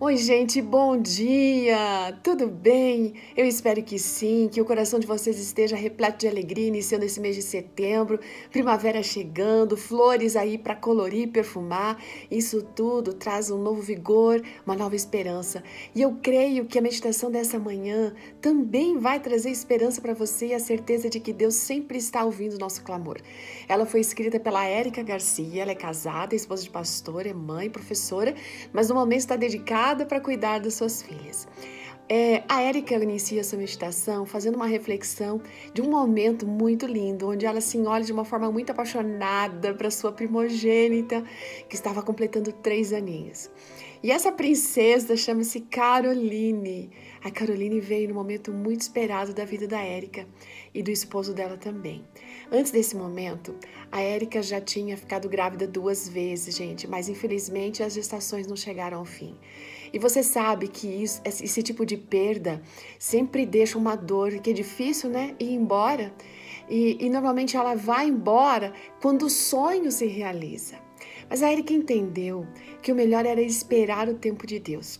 Oi, gente, bom dia! Tudo bem? Eu espero que sim, que o coração de vocês esteja repleto de alegria iniciando esse mês de setembro, primavera chegando, flores aí para colorir, perfumar. Isso tudo traz um novo vigor, uma nova esperança. E eu creio que a meditação dessa manhã também vai trazer esperança para você e a certeza de que Deus sempre está ouvindo o nosso clamor. Ela foi escrita pela Érica Garcia, ela é casada, esposa de pastor, é mãe, professora, mas no momento está dedicada para cuidar das suas filhas. É, a Érica inicia sua meditação fazendo uma reflexão de um momento muito lindo, onde ela se olha de uma forma muito apaixonada para sua primogênita, que estava completando três aninhos. E essa princesa chama-se Caroline. A Caroline veio no momento muito esperado da vida da Érica e do esposo dela também. Antes desse momento, a Érica já tinha ficado grávida duas vezes, gente, mas infelizmente as gestações não chegaram ao fim. E você sabe que isso, esse tipo de perda sempre deixa uma dor que é difícil, né? Ir embora. E, e normalmente ela vai embora quando o sonho se realiza. Mas a Erika entendeu que o melhor era esperar o tempo de Deus.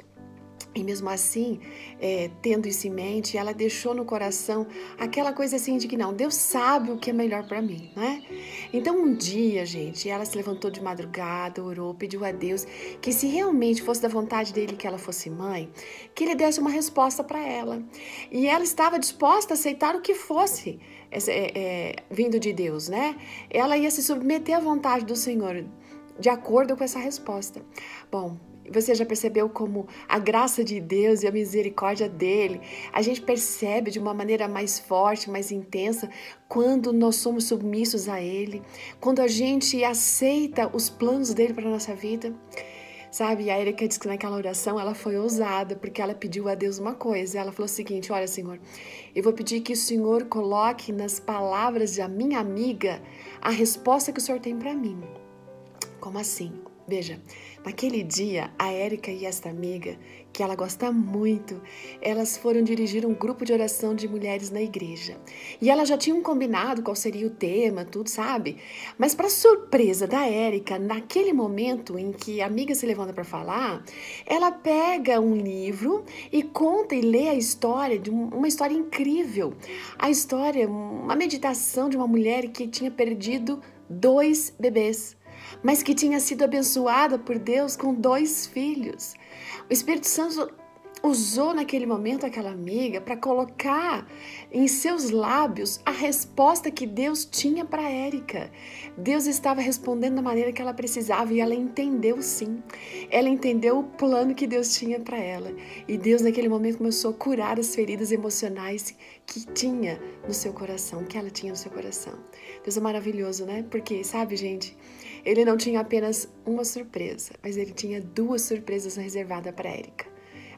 E mesmo assim, é, tendo isso em mente, ela deixou no coração aquela coisa assim de que não, Deus sabe o que é melhor para mim, né? Então um dia, gente, ela se levantou de madrugada, orou, pediu a Deus que se realmente fosse da vontade dele que ela fosse mãe, que ele desse uma resposta para ela. E ela estava disposta a aceitar o que fosse é, é, vindo de Deus, né? Ela ia se submeter à vontade do Senhor de acordo com essa resposta. Bom, você já percebeu como a graça de Deus e a misericórdia dele, a gente percebe de uma maneira mais forte, mais intensa, quando nós somos submissos a ele, quando a gente aceita os planos dele para nossa vida. Sabe, a Erika disse que naquela oração ela foi ousada, porque ela pediu a Deus uma coisa. Ela falou o seguinte: Olha, Senhor, eu vou pedir que o Senhor coloque nas palavras da minha amiga a resposta que o Senhor tem para mim. Como assim? Veja, naquele dia, a Érica e esta amiga, que ela gosta muito, elas foram dirigir um grupo de oração de mulheres na igreja. E elas já tinham combinado qual seria o tema, tudo, sabe? Mas para surpresa da Érica, naquele momento em que a amiga se levanta para falar, ela pega um livro e conta e lê a história de uma história incrível. A história, uma meditação de uma mulher que tinha perdido dois bebês mas que tinha sido abençoada por Deus com dois filhos. O Espírito Santo usou naquele momento aquela amiga para colocar em seus lábios a resposta que Deus tinha para Érica. Deus estava respondendo da maneira que ela precisava e ela entendeu sim. Ela entendeu o plano que Deus tinha para ela. E Deus naquele momento começou a curar as feridas emocionais que tinha no seu coração, que ela tinha no seu coração. Deus é maravilhoso, né? Porque, sabe, gente, ele não tinha apenas uma surpresa, mas ele tinha duas surpresas reservadas para Érica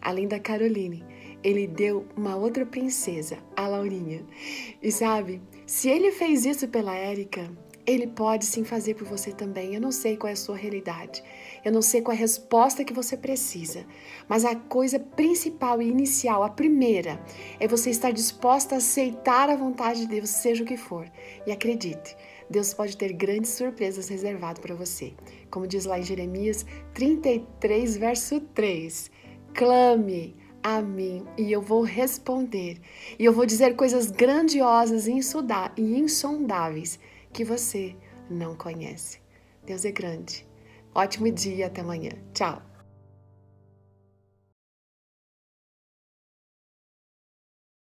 além da Caroline, ele deu uma outra princesa, a Laurinha. E sabe, se ele fez isso pela Érica, ele pode sim fazer por você também. Eu não sei qual é a sua realidade. Eu não sei qual é a resposta que você precisa. Mas a coisa principal e inicial, a primeira, é você estar disposta a aceitar a vontade de Deus, seja o que for. E acredite, Deus pode ter grandes surpresas reservado para você. Como diz lá em Jeremias 33, verso 3 clame a mim e eu vou responder. E eu vou dizer coisas grandiosas e insondáveis que você não conhece. Deus é grande. Ótimo dia, até amanhã. Tchau.